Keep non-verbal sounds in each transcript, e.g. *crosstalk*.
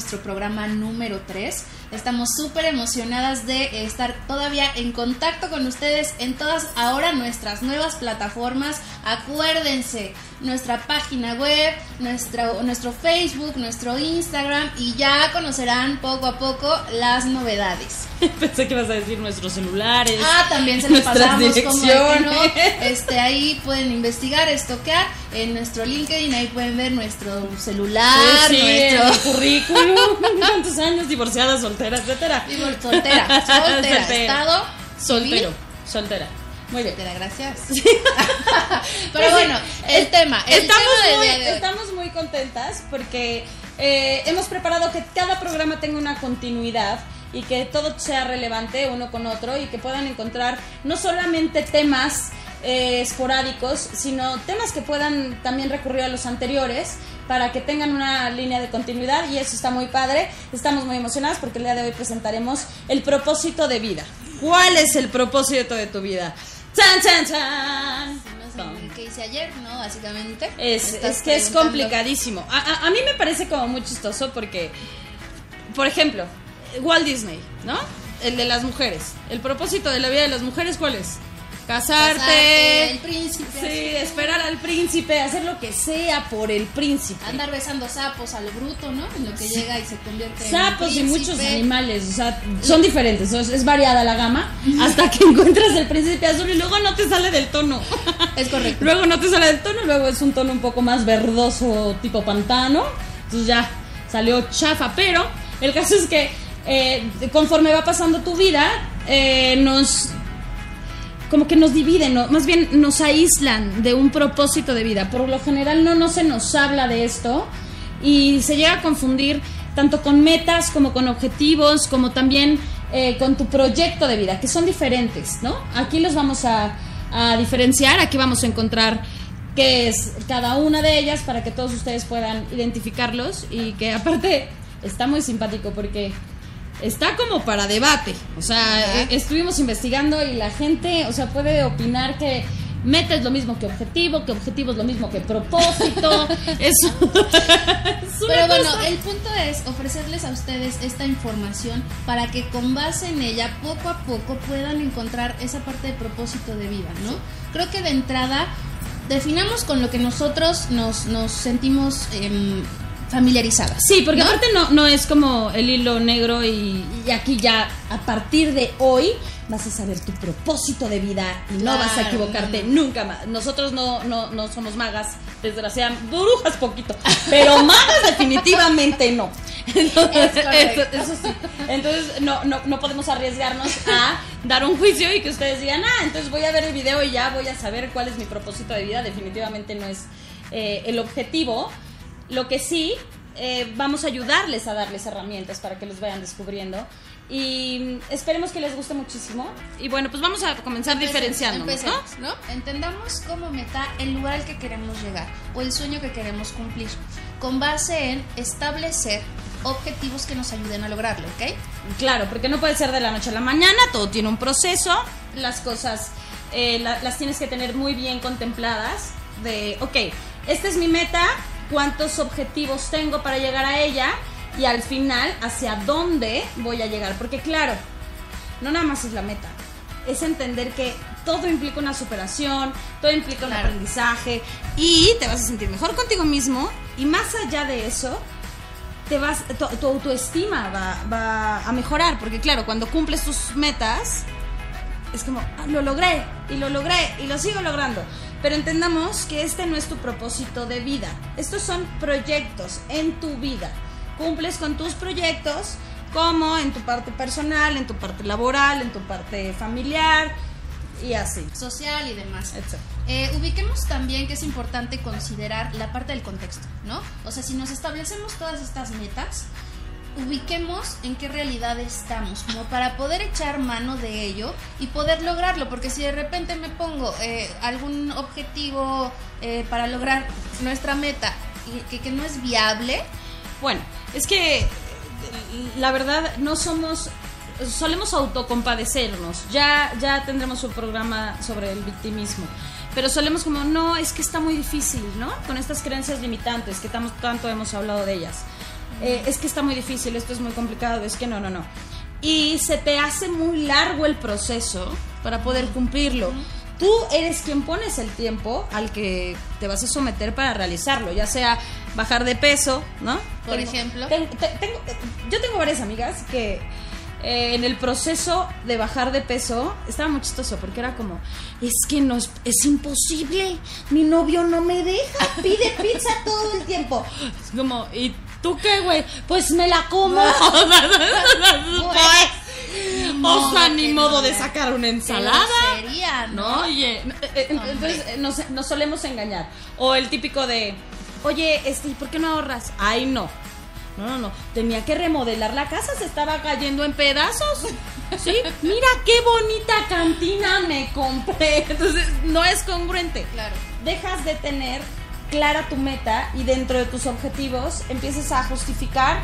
nuestro programa número 3. Estamos súper emocionadas de estar todavía en contacto con ustedes en todas ahora nuestras nuevas plataformas. Acuérdense, nuestra página web, nuestro, nuestro Facebook, nuestro Instagram y ya conocerán poco a poco las novedades. *laughs* Pensé que ibas a decir nuestros celulares. Ah, también se los pasamos como no. Este, ahí pueden investigar, estoquear en nuestro LinkedIn, ahí pueden ver nuestro celular, nuestro currículum, *laughs* cuántos años, divorciada, soltera, etcétera. soltera, *laughs* soltera, estado soltero, soltera. Muy bien. gracias. Pero bueno, el tema. estamos, muy, estamos muy contentas porque eh, hemos preparado que cada programa tenga una continuidad y que todo sea relevante uno con otro y que puedan encontrar no solamente temas eh, esporádicos, sino temas que puedan también recurrir a los anteriores para que tengan una línea de continuidad y eso está muy padre. Estamos muy emocionadas porque el día de hoy presentaremos el propósito de vida. ¿Cuál es el propósito de tu vida? ¡Chan, chan, chan! que hice ayer, ¿no? Básicamente. Es, es que es complicadísimo. A, a, mí me parece como muy chistoso porque, por ejemplo, Walt Disney, ¿no? El de las mujeres. El propósito de la vida de las mujeres, ¿cuál es? Casarte, el príncipe. Sí, esperar al príncipe, hacer lo que sea por el príncipe. Andar besando sapos a lo bruto, ¿no? En lo que llega y se convierte sapos en Sapos y muchos animales, o sea, son diferentes, es, variada la gama, hasta que *laughs* encuentras el príncipe azul y luego no te sale del tono. Es correcto. luego no te sale del tono, luego es un tono un poco más verdoso, tipo pantano. Entonces ya salió chafa, pero el caso es que eh, conforme va pasando tu vida, eh, nos como que nos dividen, más bien nos aíslan de un propósito de vida. Por lo general no, no se nos habla de esto y se llega a confundir tanto con metas como con objetivos, como también eh, con tu proyecto de vida, que son diferentes, ¿no? Aquí los vamos a, a diferenciar, aquí vamos a encontrar qué es cada una de ellas para que todos ustedes puedan identificarlos y que aparte está muy simpático porque está como para debate. O sea, e, estuvimos investigando y la gente, o sea, puede opinar que meta es lo mismo que objetivo, que objetivo es lo mismo que propósito. *laughs* Eso. Pero bueno, el punto es ofrecerles a ustedes esta información para que con base en ella poco a poco puedan encontrar esa parte de propósito de vida, ¿no? Creo que de entrada definamos con lo que nosotros nos, nos sentimos eh, familiarizadas. Sí, porque aparte no, no es como el hilo negro y, aquí ya a partir de hoy vas a saber tu propósito de vida y no vas a equivocarte nunca más. Nosotros no, no, no somos magas, desgraciadamente, brujas poquito, pero *laughs* magas definitivamente no. Entonces, eso, sí. Entonces no, no, no podemos arriesgarnos a dar un juicio y que ustedes digan, ah, entonces voy a ver el video y ya voy a saber cuál es mi propósito de vida. Definitivamente no es eh, el objetivo lo que sí, eh, vamos a ayudarles a darles herramientas para que los vayan descubriendo. Y esperemos que les guste muchísimo. Y bueno, pues vamos a comenzar diferenciando. ¿no? Entendamos como meta el lugar al que queremos llegar o el sueño que queremos cumplir, con base en establecer objetivos que nos ayuden a lograrlo, ¿ok? Claro, porque no puede ser de la noche a la mañana, todo tiene un proceso, las cosas eh, las tienes que tener muy bien contempladas, de, ok, esta es mi meta, cuántos objetivos tengo para llegar a ella y al final hacia dónde voy a llegar. Porque claro, no nada más es la meta, es entender que todo implica una superación, todo implica un aprendizaje y te vas a sentir mejor contigo mismo y más allá de eso, te vas, tu, autoestima va, va, a mejorar, porque claro, cuando cumples tus metas, es como, ah, lo logré y lo logré y lo sigo logrando. Pero entendamos que este no es tu propósito de vida. Estos son proyectos en tu vida. Cumples con tus proyectos como en tu parte personal, en tu parte laboral, en tu parte familiar y así. Social y demás. Eh, ubiquemos también que es importante considerar la parte del contexto, ¿no? O sea, si nos establecemos todas estas metas, ubiquemos en qué realidad estamos, como para poder echar mano de ello y poder lograrlo, porque si de repente me pongo eh, algún objetivo eh, para lograr nuestra meta y que, no es viable, bueno, es que la verdad no somos solemos autocompadecernos. Ya ya tendremos un programa sobre el victimismo. Pero solemos como, no, es que está muy difícil, ¿no? Con estas creencias limitantes que tanto hemos hablado de ellas. Eh, es que está muy difícil, esto es muy complicado, es que no, no, no. Y se te hace muy largo el proceso para poder cumplirlo. Tú eres quien pones el tiempo al que te vas a someter para realizarlo, ya sea bajar de peso, ¿no? Por ejemplo. yo tengo varias amigas que eh, en el proceso de bajar de peso estaba muy chistoso porque era como, es que no es, es imposible, mi novio no me deja, pide pizza todo el tiempo. Es *laughs* como, ¿y tú qué, güey? Pues me la como. *laughs* o sea, ni modo de sacar una ensalada. Sería, ¿no? Oye, eh, eh, entonces nos, nos solemos engañar. O el típico de, oye, este, ¿por qué no ahorras? Ay, no no, no, no. Tenía que remodelar la casa, se estaba cayendo en pedazos. Sí, *laughs* mira qué bonita cantina me compré. Entonces, no es congruente. Claro. Dejas de tener clara tu meta y dentro de tus objetivos empiezas a justificar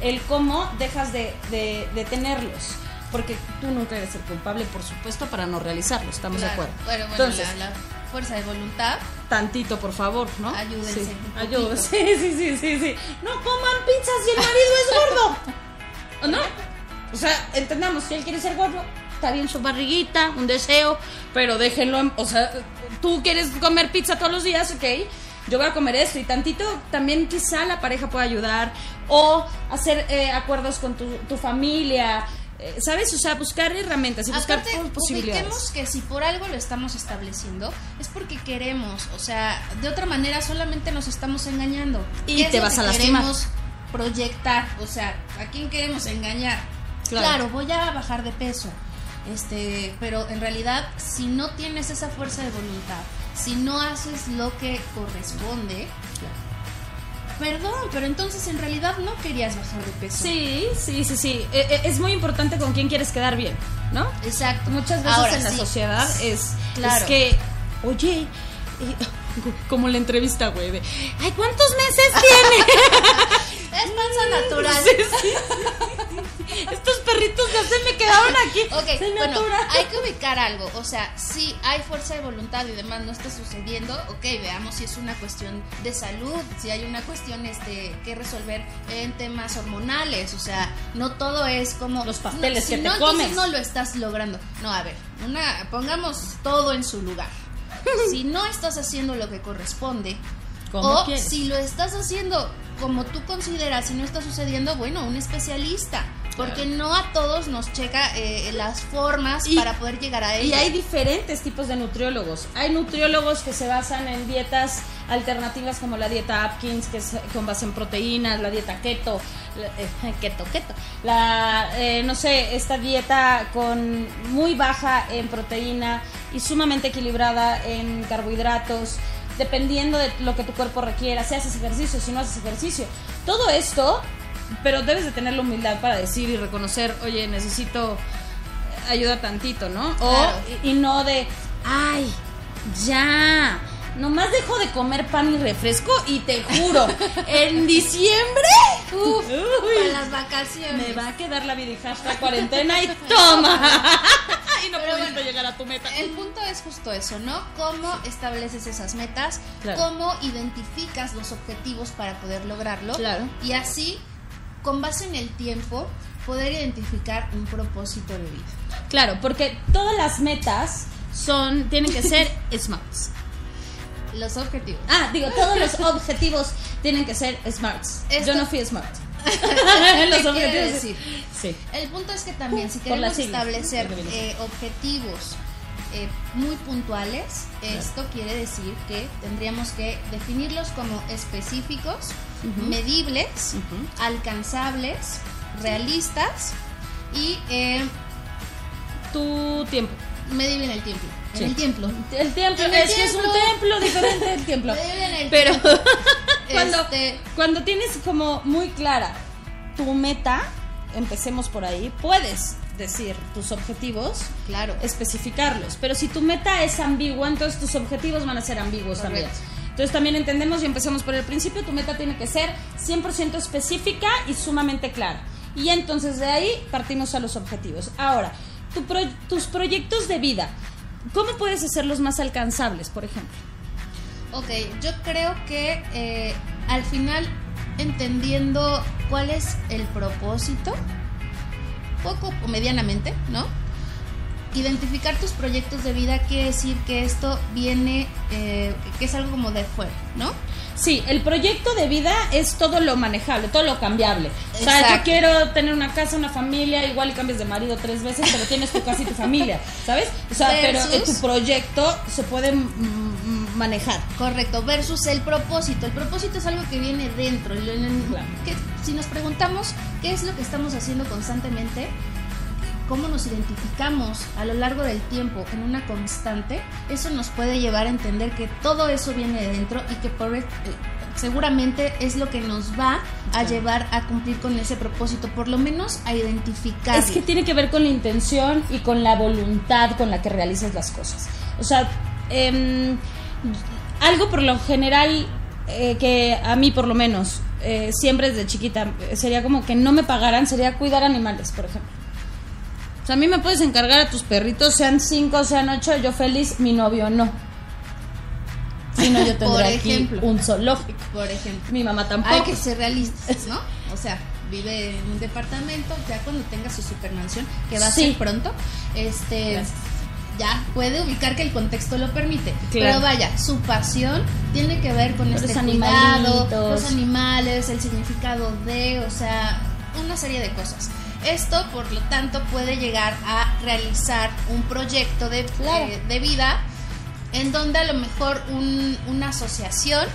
el cómo dejas de, de, tenerlos. Porque tú nunca eres el culpable, por supuesto, para no realizarlo. Estamos de acuerdo. Bueno, bueno, Entonces, fuerza de voluntad. Tantito, por favor, ¿no? Ayúdense. Sí, *laughs* Sí, sí, sí, sí, sí. No coman pizzas si el marido es gordo. ¿O no? O sea, entendamos, si él quiere ser gordo, está bien su barriguita, un deseo, pero déjenlo, o sea, tú quieres comer pizza todos los días, ok, yo voy a comer esto y tantito también quizá la pareja pueda ayudar o hacer eh, acuerdos con tu, tu familia, eh, ¿sabes? O sea, buscar herramientas y buscar posibilidades. Ubiquemos que si por algo lo estamos estableciendo, es porque queremos, o sea, de otra manera solamente nos estamos engañando. Y te vas a lastimar. Queremos proyectar, o sea, ¿a quién queremos engañar? Claro. voy a bajar de peso. Este, pero en realidad si no tienes esa fuerza de voluntad, si no haces lo que corresponde, Perdón, pero entonces en realidad no querías bajar de peso. Sí, sí, sí, sí. Eh, eh, es muy importante con quién quieres quedar bien, ¿no? Exacto. Muchas veces en la sociedad es, es que, oye, *laughs* como la entrevista, güey, de, ay, ¿cuántos meses *laughs* tiene? Es panza natural. Estos perritos ya se me quedaron aquí. Ok, bueno, hay que ubicar algo. O sea, si hay fuerza de voluntad y demás no está sucediendo, ok, veamos si es una cuestión de salud, si hay una cuestión este que resolver en temas hormonales. O sea, no todo es como los pasteles que te no, comes. no lo estás logrando. No, a ver, una, pongamos todo en su lugar. *laughs* si no estás haciendo lo que corresponde, o si lo estás haciendo como tú consideras y no está sucediendo, bueno, un especialista. Porque no a todos nos checa eh, las formas para poder llegar a ello. Y hay diferentes tipos de nutriólogos. Hay nutriólogos que se basan en dietas alternativas como la dieta Atkins, que es con base en proteínas, la dieta keto, eh, *laughs* keto, keto, la, eh, no sé, esta dieta con muy baja en proteína y sumamente equilibrada en carbohidratos dependiendo de lo que tu cuerpo requiera, si haces ejercicio, si no haces ejercicio. Todo esto pero debes de tener la humildad para decir y reconocer, oye, necesito ayuda tantito, ¿no? O, y, no de, ay, ya, nomás dejo de comer pan y refresco y te juro, *laughs* en diciembre, uf, para las vacaciones, me va a quedar la vidijasta cuarentena y toma. *laughs* y no puedes llegar a tu meta. El punto es justo eso, ¿no? Cómo estableces esas metas, cómo identificas los objetivos para poder lograrlo. Claro. Y así con base en el tiempo, poder identificar un propósito de vida. Claro, porque todas las metas son, tienen que ser *laughs* smarts. Los objetivos. Ah, digo, todos los objetivos tienen que ser smarts. Yo no fui smart. *laughs* los objetivos. Decir? Sí. El punto es que también, si queremos establecer eh, objetivos eh, muy puntuales, esto quiere decir que tendríamos que definirlos como específicos, medibles, alcanzables, realistas y eh, tu tiempo. Medible en el tiempo. En el templo. El templo, es que es un templo diferente del *laughs* templo. Pero *laughs* cuando, este cuando tienes como muy clara tu meta, empecemos por ahí, puedes decir tus objetivos, claro, especificarlos. Pero si tu meta es ambigua, entonces tus objetivos van a ser ambiguos también. Entonces también entendemos y empecemos por el principio, tu meta tiene que ser 100% específica y sumamente clara. Y entonces de ahí partimos a los objetivos. Ahora, tus proyectos de vida, ¿cómo puedes hacerlos más alcanzables, por ejemplo? Ok, yo creo que eh, al final entendiendo cuál es el propósito, poco o medianamente, ¿no? Identificar tus proyectos de vida quiere decir que esto viene, eh, que es algo como de fuera, ¿no? Sí, el proyecto de vida es todo lo manejable, todo lo cambiable. O sea, yo quiero tener una casa, una familia, igual y cambias de marido tres veces, pero tienes tu casa y tu familia, ¿sabes? O sea, pero tu proyecto se puede manejar. Correcto, versus el propósito. El propósito es algo que viene dentro. Que, si nos preguntamos qué es lo que estamos haciendo constantemente, cómo nos identificamos a lo largo del tiempo en una constante, eso nos puede llevar a entender que todo eso viene de dentro y que por, eh, seguramente es lo que nos va a llevar a cumplir con ese propósito, por lo menos a identificar. Es que tiene que ver con la intención y con la voluntad con la que realizas las cosas. O sea, em, algo por lo general eh, que a mí por lo menos eh, siempre desde chiquita sería como que no me pagaran, sería cuidar animales, por ejemplo a mí me puedes encargar a tus perritos, sean cinco, sean ocho, yo feliz, mi novio no. Si no, yo *laughs* tendría aquí un zoológico. Por ejemplo. Mi mamá tampoco. Hay que ser realistas, ¿no? *laughs* O sea, vive en un departamento, ya cuando tenga su supermansión, que va a ser pronto, este... ya puede ubicar que el contexto lo permite. Pero vaya, su pasión tiene que ver con este cuidado, los animales, el significado de, o sea, una serie de cosas. Esto, por lo tanto, puede llegar a realizar un proyecto de, eh, de vida en donde a lo mejor una asociación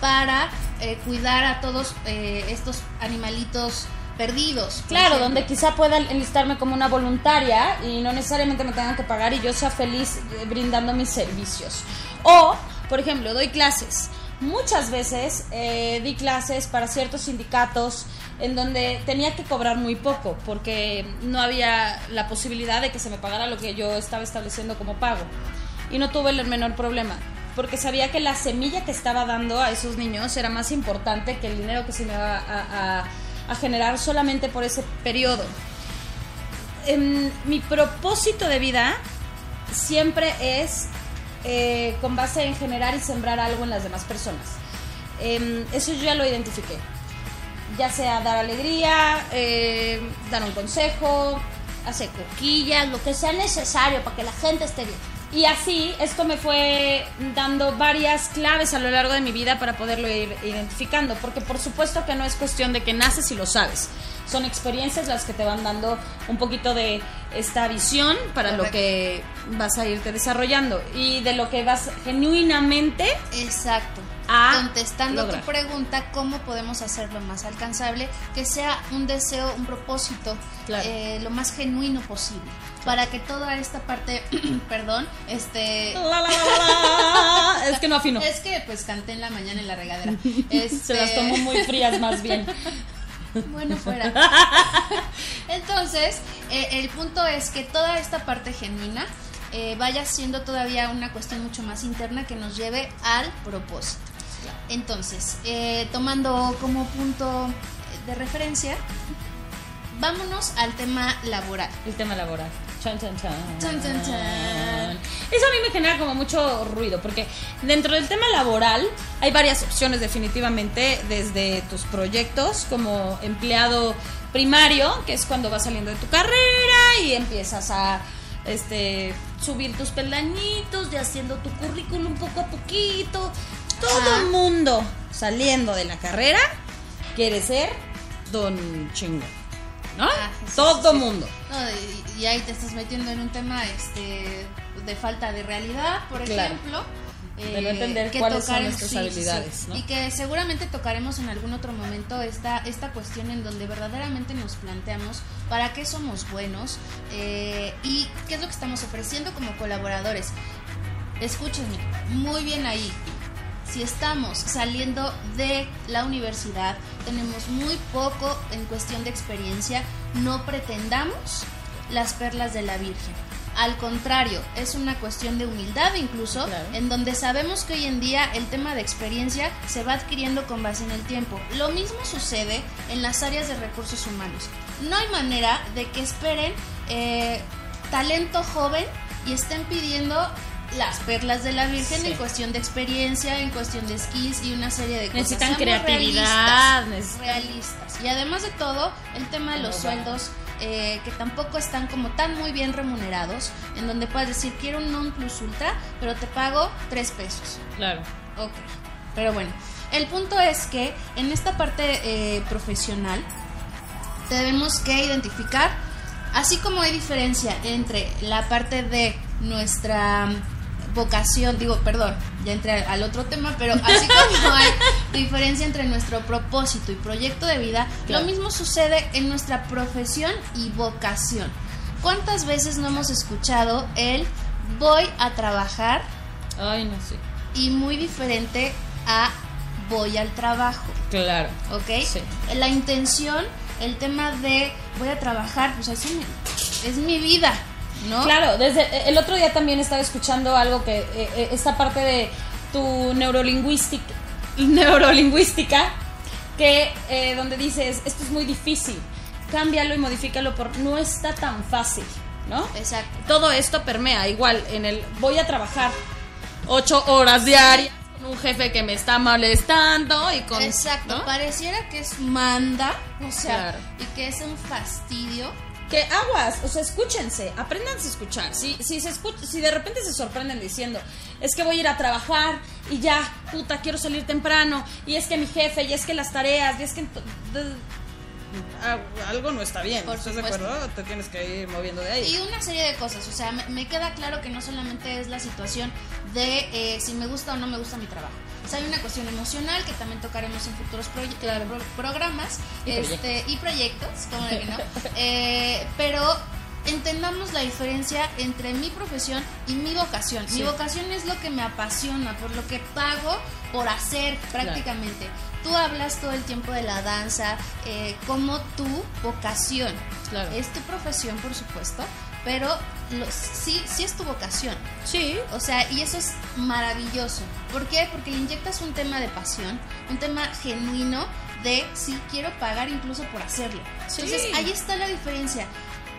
para eh, cuidar a todos eh, estos animalitos perdidos. Claro, donde quizá pueda enlistarme como una voluntaria y no necesariamente me tengan que pagar y yo sea feliz brindando mis servicios. O, por ejemplo, doy clases. Muchas veces di clases para ciertos sindicatos en donde tenía que cobrar muy poco porque no había la posibilidad de que se me pagara lo que yo estaba estableciendo como pago. Y no tuve el menor problema, porque sabía que la semilla que estaba dando a esos niños era más importante que el dinero que se me iba a, generar solamente por ese periodo. En, mi propósito de vida siempre es eh, con base en generar y sembrar algo en las demás personas. Em, eso yo ya lo identifiqué ya sea dar alegría, eh, dar un consejo, hacer coquillas, lo que sea necesario para que la gente esté bien. Y así esto me fue dando varias claves a lo largo de mi vida para poderlo ir identificando, porque por supuesto que no es cuestión de que naces y lo sabes. Son experiencias las que te van dando un poquito de esta visión para lo que vas a irte desarrollando y de lo que vas genuinamente Exacto contestando tu pregunta, ¿cómo podemos hacerlo más alcanzable? Que sea un deseo, un propósito, eh, lo más genuino posible. Para que toda esta parte, *clears throat* perdón, este... es que no afino. Es que pues canté en la mañana en la regadera. *laughs* Se las tomo muy frías más bien. *laughs* Bueno, fuera. *laughs* Entonces, eh, el punto es que toda esta parte genuina eh, vaya siendo todavía una cuestión mucho más interna que nos lleve al propósito. Entonces, eh, tomando como punto de referencia, vámonos al tema laboral. El tema laboral. Chan, chan, chan. Chan, chan, chan. Eso a mí me genera como mucho ruido, porque dentro del tema laboral hay varias opciones definitivamente, desde tus proyectos como empleado primario, que es cuando vas saliendo de tu carrera y empiezas a este subir tus peldañitos y haciendo tu currículum poco a poquito, todo el mundo saliendo de la carrera quiere ser don chingo. ¿No? Ah, todo el mundo. Y, ahí te estás metiendo en un tema este de falta de realidad, por ejemplo. De no entender cuáles son nuestras habilidades. Y que seguramente tocaremos en algún otro momento esta, esta cuestión en donde verdaderamente nos planteamos para qué somos buenos eh, y qué es lo que estamos ofreciendo como colaboradores. Escúchenme, muy bien ahí si estamos saliendo de la universidad, tenemos muy poco en cuestión de experiencia, no pretendamos las perlas de la Virgen. Al contrario, es una cuestión de humildad incluso, en donde sabemos que hoy en día el tema de experiencia se va adquiriendo con base en el tiempo. Lo mismo sucede en las áreas de recursos humanos. No hay manera de que esperen eh, talento joven y estén pidiendo las perlas de la Virgen en cuestión de experiencia, en cuestión de skills y una serie de cosas. Necesitan creatividad. Realistas, Y además de todo, el tema de los sueldos. Eh, que tampoco están como tan muy bien remunerados, en donde puedes decir, quiero un non plus ultra, pero te pago tres pesos. Claro. Ok. Pero bueno, el punto es que en esta parte eh, profesional tenemos que identificar, así como hay diferencia entre la parte de nuestra vocación, digo, perdón, ya entré al otro tema, pero así como *laughs* hay diferencia entre nuestro propósito y proyecto de vida, lo mismo sucede en nuestra profesión y vocación. ¿Cuántas veces no hemos escuchado el voy a trabajar? Ay, no sé. Y muy diferente a voy al trabajo. Claro. ¿Ok? Sí. La intención, el tema de voy a trabajar, pues así es mi vida. ¿No? Claro, desde el otro día también estaba escuchando algo que eh, eh, esta parte de tu neurolingüística, *laughs* neurolingüística que eh, donde dices esto es muy difícil, cámbialo y modifícalo por no está tan fácil, ¿no? Exacto. Todo esto permea igual en el voy a trabajar ocho horas diarias con un jefe que me está molestando y con exacto pareciera que es manda o sea y que es un fastidio que aguas, o sea, escúchense, apréndanse a escuchar. Si, si, se si de repente se sorprenden diciendo, es que voy a ir a trabajar y ya, puta, quiero salir temprano, y es que mi jefe, y es que las tareas, y es que algo no está bien. ¿Estás de acuerdo? Te tienes que ir moviendo de ahí. Y una serie de cosas. O sea, me, queda claro que no solamente es la situación de eh, si me gusta o no me gusta mi trabajo. Sea, hay una cuestión emocional que también tocaremos en futuros programas y, este, proyectos. y proyectos, como de que no. *laughs* Eh, pero entendamos la diferencia entre mi profesión y mi vocación. Mi vocación es lo que me apasiona, por lo que pago por hacer prácticamente. Tú hablas todo el tiempo de la danza eh, como tu vocación. Es tu profesión, por supuesto, pero sí, sí es tu vocación. Sí. O sea, y eso es maravilloso. ¿Por qué? Porque le inyectas un tema de pasión, un tema genuino de sí quiero pagar incluso por hacerlo. Entonces, ahí está la diferencia.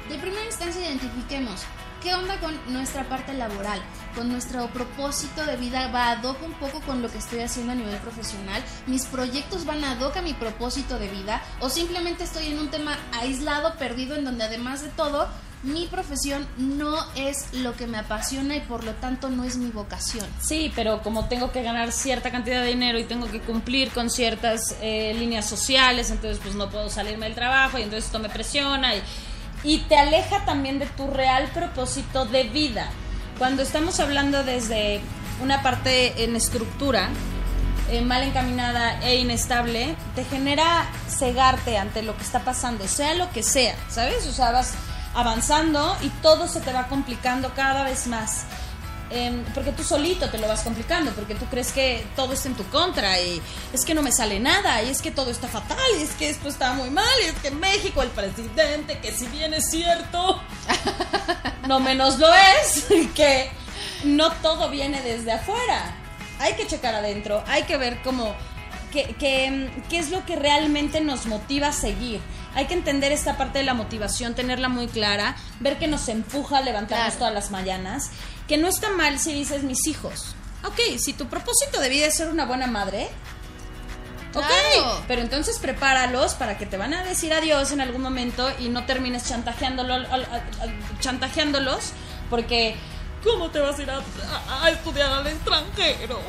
De primera instancia identifiquemos ¿Qué onda con nuestra parte laboral? Con nuestro propósito de vida va ad hoc un poco con lo que estoy haciendo a nivel profesional. Mis proyectos van ad hoc a mi propósito de vida o simplemente estoy en un tema aislado, perdido, en donde además de todo mi profesión no es lo que me apasiona y por lo tanto no es mi vocación. Sí, pero como tengo que ganar cierta cantidad de dinero y tengo que cumplir con ciertas eh, líneas sociales, entonces pues no puedo salirme del trabajo y entonces esto me presiona y y te aleja también de tu real propósito de vida. Cuando estamos hablando desde una parte en estructura, eh, mal encaminada e inestable, te genera cegarte ante lo que está pasando, sea lo que sea, ¿sabes? O sea, vas avanzando y todo se te va complicando cada vez más. Em, porque tú solito te lo vas complicando, porque tú crees que todo está en tu contra y es que no me sale nada y es que todo está fatal y es que esto está muy mal y es que México el presidente, que si bien es cierto, *laughs* no menos lo es, *laughs* que no todo viene desde afuera. Hay que checar adentro, hay que ver cómo, qué, qué, qué es lo que realmente nos motiva a seguir hay que entender esta parte de la motivación, tenerla muy clara, ver que nos empuja a levantarnos todas las mañanas que no está mal si dices mis hijos. Ok, si tu propósito de vida es ser una buena madre, Ok, pero entonces prepáralos para que te van a decir adiós en algún momento y no termines chantajeándolos, chantajeándolos porque ¿cómo te vas a ir a, estudiar al extranjero?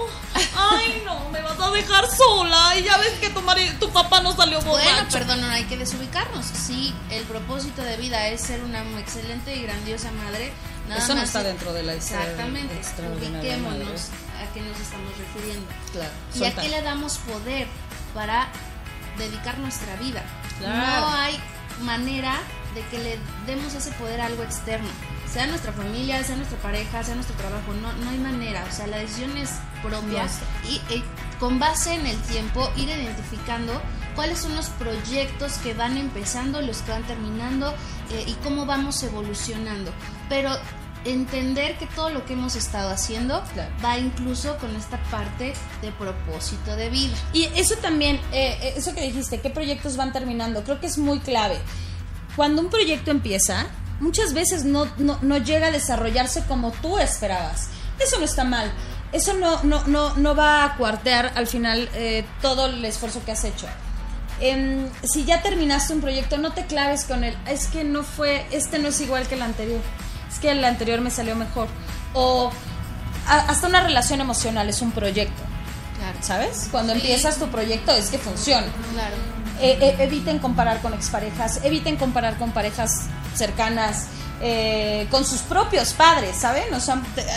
Ay, no, me vas a dejar sola y ya ves que tu, tu papá no salió borracho. Bueno, perdón, no hay que desubicarnos. Sí, el propósito de vida es ser una excelente y grandiosa madre, eso no está dentro de la Exactamente. Ubiquémonos a qué nos estamos refiriendo. Claro. Y a qué le damos poder para dedicar nuestra vida. No hay manera de que le demos ese poder a algo externo. Sea nuestra familia, sea nuestra pareja, sea nuestro trabajo, no, no hay manera. O sea, la decisión es propia. Y, y con base en el tiempo, ir identificando cuáles son los proyectos que van empezando, los que van terminando eh, y cómo vamos evolucionando. Pero entender que todo lo que hemos estado haciendo va incluso con esta parte de propósito de vida. Y eso también, eh, eh, eso que dijiste, ¿qué proyectos van terminando? Creo que es muy clave. Cuando un proyecto empieza, muchas veces no, no, no llega a desarrollarse como tú esperabas Eso no está mal. Eso no, no, no, no va a cuartear al final eh, todo el esfuerzo que has hecho. Em, si ya terminaste un proyecto, no te claves con él. Es que no fue, este no es igual que el anterior. Es que el anterior me salió mejor. O hasta una relación emocional es un proyecto. Claro. ¿Sabes? Cuando empiezas tu proyecto es que funciona. Claro. Eh, eh, eviten comparar con exparejas, eviten comparar con parejas cercanas, eh, con sus propios padres, ¿saben?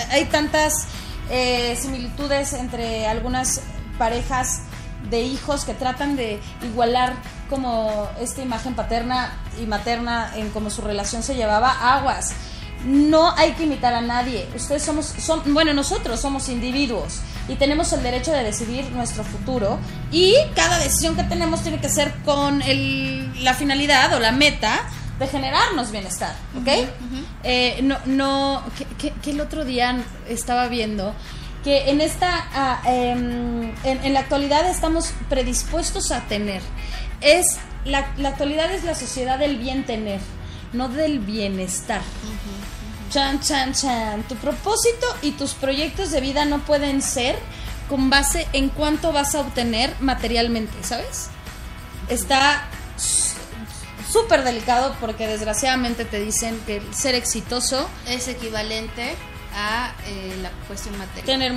Hay tantas similitudes entre algunas parejas de hijos que tratan de igualar como esta imagen paterna y materna en cómo su relación se llevaba aguas. No hay que imitar a nadie. Ustedes somos, son, bueno, nosotros somos individuos y tenemos el derecho de decidir nuestro futuro y cada decisión que tenemos tiene que ser con el, la finalidad o la meta de generarnos bienestar, ¿ok? Eh, no, no, que, el otro día estaba viendo que en esta, ah, em, en, la actualidad estamos predispuestos a tener. Es, la, la, actualidad es la sociedad del bien tener, no del bienestar. Chan, chan, chan. Tu propósito y tus proyectos de vida no pueden ser con base en cuánto vas a obtener materialmente, ¿sabes? Está súper delicado porque desgraciadamente te dicen que ser exitoso es equivalente a eh, la cuestión material. Tener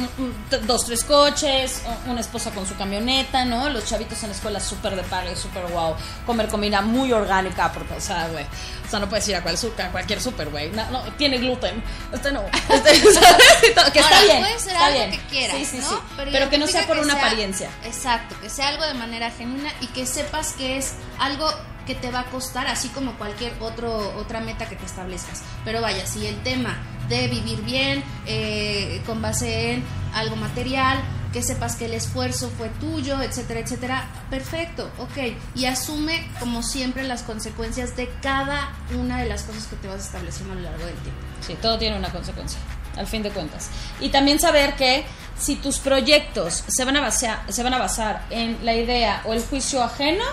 dos, tres coches, una esposa con su camioneta, ¿no? Los chavitos en la escuela súper de paga súper guau. Comer comida muy orgánica, porque, o sea, güey. O sea, no puedes ir a, cual, a cualquier súper, güey. No, no, tiene gluten. Este no. *laughs* Este, *laughs* que está bien. Puede ser algo que quieras, sí, sí, sí. Pero, que no sea por una apariencia. Exacto, que sea algo de manera genuina y que sepas que es algo que te va a costar, así como cualquier otro, otra meta que te establezcas. Pero vaya, si el tema de vivir bien, eh, con base en algo material, que sepas que el esfuerzo fue tuyo, etcétera, etcétera. Perfecto, ok. Y asume, como siempre, las consecuencias de cada una de las cosas que te vas estableciendo a lo largo del tiempo. Sí, todo tiene una consecuencia, al fin de cuentas. Y también saber que si tus proyectos se van a basar, se van a basar en la idea o el juicio ajeno,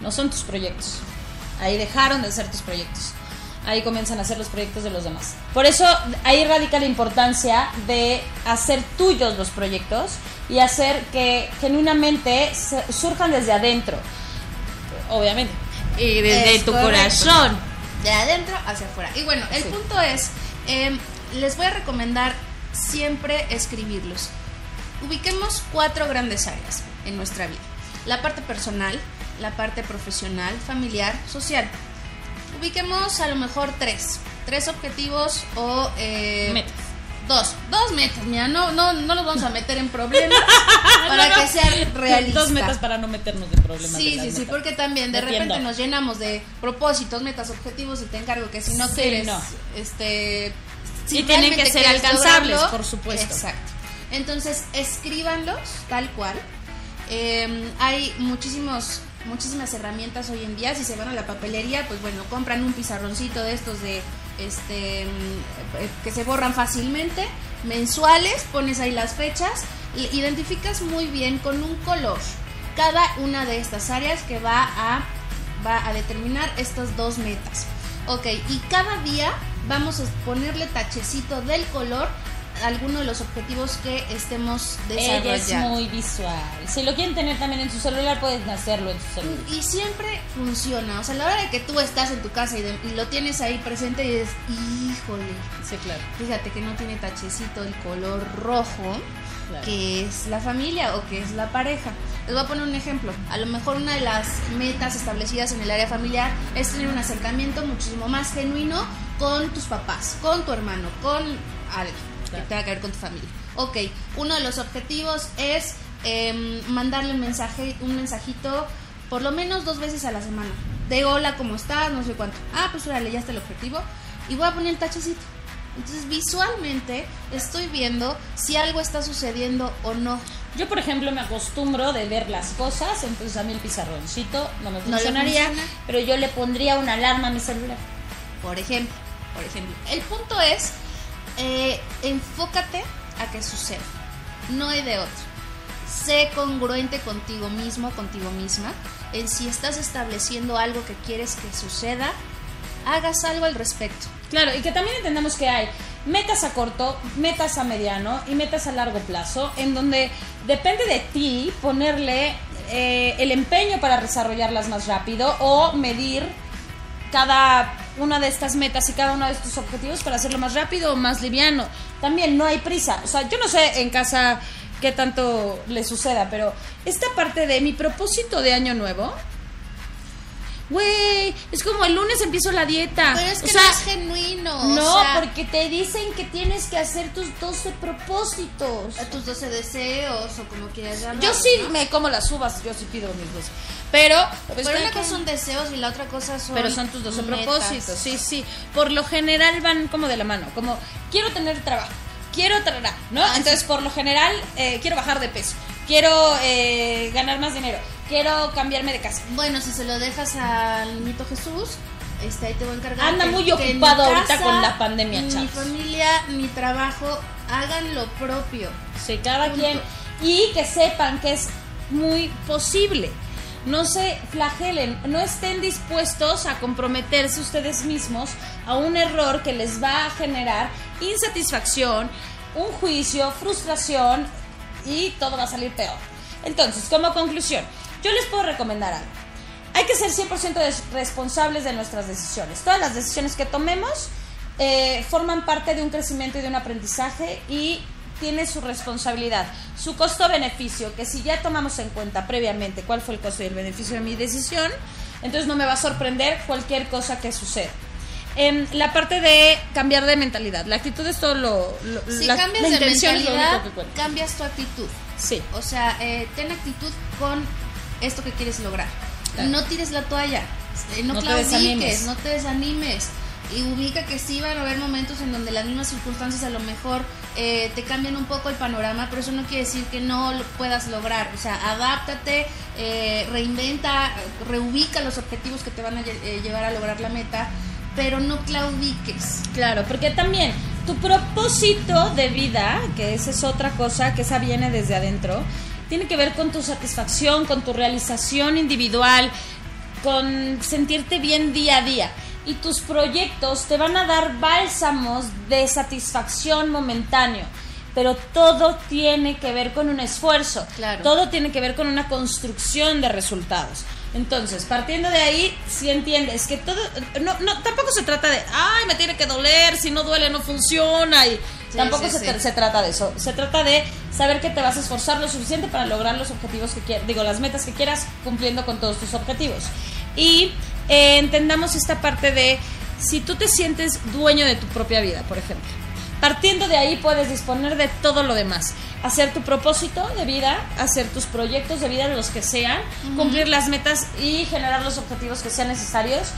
no son tus proyectos. Ahí dejaron de ser tus proyectos ahí comienzan a hacer los proyectos de los demás. Por eso ahí radica la importancia de hacer tuyos los proyectos y hacer que genuinamente surjan desde adentro, obviamente, y desde tu corazón, de adentro hacia afuera. Y bueno, el punto es, em, les voy a recomendar siempre escribirlos. Ubiquemos cuatro grandes áreas en nuestra vida. La parte personal, la parte profesional, familiar, social ubiquemos a lo mejor tres. Tres objetivos o... Eh, metas. Dos, dos metas, mira, no, no, no nos vamos a meter en problemas *laughs* para que sean realistas. Dos metas para no meternos en problemas. Sí, sí, sí, porque también de repente nos llenamos de propósitos, metas, objetivos y te encargo que si no quieres, este... y tienen que ser alcanzables, por supuesto. Exacto. Entonces, escríbanlos tal cual. Eh, hay muchísimos muchísimas herramientas hoy en día. Si se van a la papelería, pues bueno, compran un pizarroncito de estos de este mm, que se borran fácilmente, mensuales, pones ahí las fechas, identificas muy bien con un color cada una de estas áreas que va a va a determinar estas dos metas. Ok, y cada día vamos a ponerle tachecito del color alguno de los objetivos que estemos desarrollando. Ella es muy visual. Si lo quieren tener también en su celular, pueden hacerlo en su celular. Y siempre funciona. O sea, a la hora de que tú estás en tu casa y, lo tienes ahí presente y dices, híjole. Sí, claro. Fíjate que no tiene tachecito el color rojo, que es la familia o que es la pareja. Les voy a poner un ejemplo. A lo mejor una de las metas establecidas en el área familiar es tener un acercamiento muchísimo más genuino con tus papás, con tu hermano, con alguien que tenga que ver con tu familia. Ok, uno de los objetivos es em, mandarle un mensaje, un mensajito por lo menos dos veces a la semana. De hola, ¿cómo estás? No sé cuánto. Ah, pues órale, ya está el objetivo. Y voy a poner el tachecito. Entonces visualmente estoy viendo si algo está sucediendo o no. Yo, por ejemplo, me acostumbro de ver las cosas, entonces a mí el pizarroncito no me funcionaría, pero yo le pondría una alarma a mi celular. Por ejemplo, por ejemplo. El punto es eh, enfócate a que suceda. No hay de otro. Sé congruente contigo mismo, contigo misma. En si estás estableciendo algo que quieres que suceda, hagas algo al respecto. Claro, y que también entendamos que hay metas a corto, metas a mediano y metas a largo plazo, en donde depende de ti ponerle eh, el empeño para desarrollarlas más rápido o medir cada una de estas metas y cada uno de estos objetivos para hacerlo más rápido o más liviano. También no hay prisa. O sea, yo no sé en casa qué tanto le suceda, pero esta parte de mi propósito de año nuevo, güey, es como el lunes empiezo la dieta. Pero es que o sea, no es genuino. No, o sea, porque te dicen que tienes que hacer tus 12 propósitos. tus 12 deseos o como quieras llamarlo. Yo sí ¿no? me como las uvas, yo sí pido mis cosas. Pero, pues, Pero una cada cosa son deseos y la otra cosa son. pero son tus 12 metas. propósitos, sí, sí. Por lo general van como de la mano, como quiero tener trabajo, quiero tratar, ¿no? Ah, Entonces, por lo general, eh, quiero bajar de peso, quiero eh, ganar más dinero, quiero cambiarme de casa. Bueno, si se lo dejas al niñito Jesús, este, ahí te voy a encargar. Anda que- muy ocupado mi ahorita casa, con la pandemia, Mi chavos. familia, mi trabajo, hagan lo propio. Sí, cada Punto. quien. Y que sepan que es muy posible. No se flagelen, no estén dispuestos a comprometerse ustedes mismos a un error que les va a generar insatisfacción, un juicio, frustración y todo va a salir peor. Entonces, como conclusión, yo les puedo recomendar algo. Hay que ser 100% des- responsables de nuestras decisiones. Todas las decisiones que tomemos eh, forman parte de un crecimiento y de un aprendizaje y tiene su responsabilidad, su costo-beneficio, que si ya tomamos en cuenta previamente cuál fue el costo y el beneficio de mi decisión, entonces no me va a sorprender cualquier cosa que suceda. Em, la parte de cambiar de mentalidad, la actitud es todo lo... lo- Si la, cambias la de mentalidad, cambias tu actitud. Sí. O sea, eh, ten actitud con esto que quieres lograr. Claro. No tires la toalla, eh, no, No te claudiques, desanimes. no te desanimes. Y ubica que sí van a haber momentos en donde las mismas circunstancias a lo mejor eh, te cambian un poco el panorama, pero eso no quiere decir que no lo puedas lograr. O sea, adáptate, eh, reinventa, reubica los objetivos que te van a eh, llevar a lograr la meta, pero no claudiques. Claro, porque también tu propósito de vida, que esa es otra cosa, que esa viene desde adentro, tiene que ver con tu satisfacción, con tu realización individual, con sentirte bien día a día. Y tus proyectos te van a dar bálsamos de satisfacción momentáneo. Pero todo tiene que ver con un esfuerzo. Claro. Todo tiene que ver con una construcción de resultados. Entonces, partiendo de ahí, si entiendes que todo, no, no, tampoco se trata de, ay, me tiene que doler, si no duele no funciona, y Sí, tampoco sí, se, sí. te- se trata de eso. Se trata de saber que te vas a esforzar lo suficiente para lograr los objetivos que quieras, digo, las metas que quieras, cumpliendo con todos tus objetivos. Y eh, entendamos esta parte de, si tú te sientes dueño de tu propia vida, por ejemplo, partiendo de ahí puedes disponer de todo lo demás. Hacer tu propósito de vida, hacer tus proyectos de vida, los que sean, cumplir las metas y generar los objetivos que sean necesarios,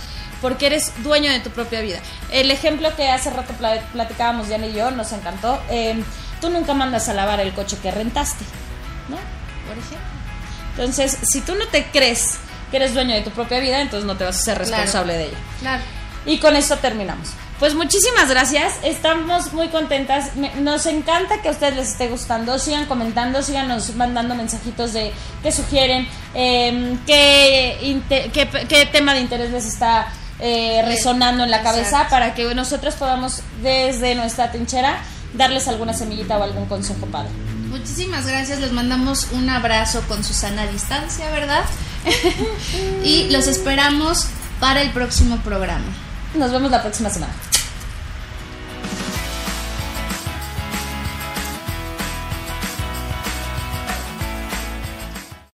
porque eres dueño de tu propia vida. El ejemplo que hace rato pla- platicábamos Diana y yo, nos encantó. eh, tú nunca mandas a lavar el coche que rentaste, ¿no? Por ejemplo. Entonces, si tú no te crees que eres dueño de tu propia vida, entonces no te vas a ser Claro. responsable de ella. Claro. Y con esto terminamos. Pues muchísimas gracias, estamos muy contentas, nos encanta que a ustedes les esté gustando, sigan comentando, síganos mandando mensajitos de qué sugieren, eh, qué, qué tema de interés les está eh, resonando en la cabeza Exacto. para que nosotros podamos desde nuestra trinchera darles alguna semillita o algún consejo padre. Muchísimas gracias, les mandamos un abrazo con Susana a distancia, ¿verdad? *laughs* y los esperamos para el próximo programa. Nos vemos la próxima semana.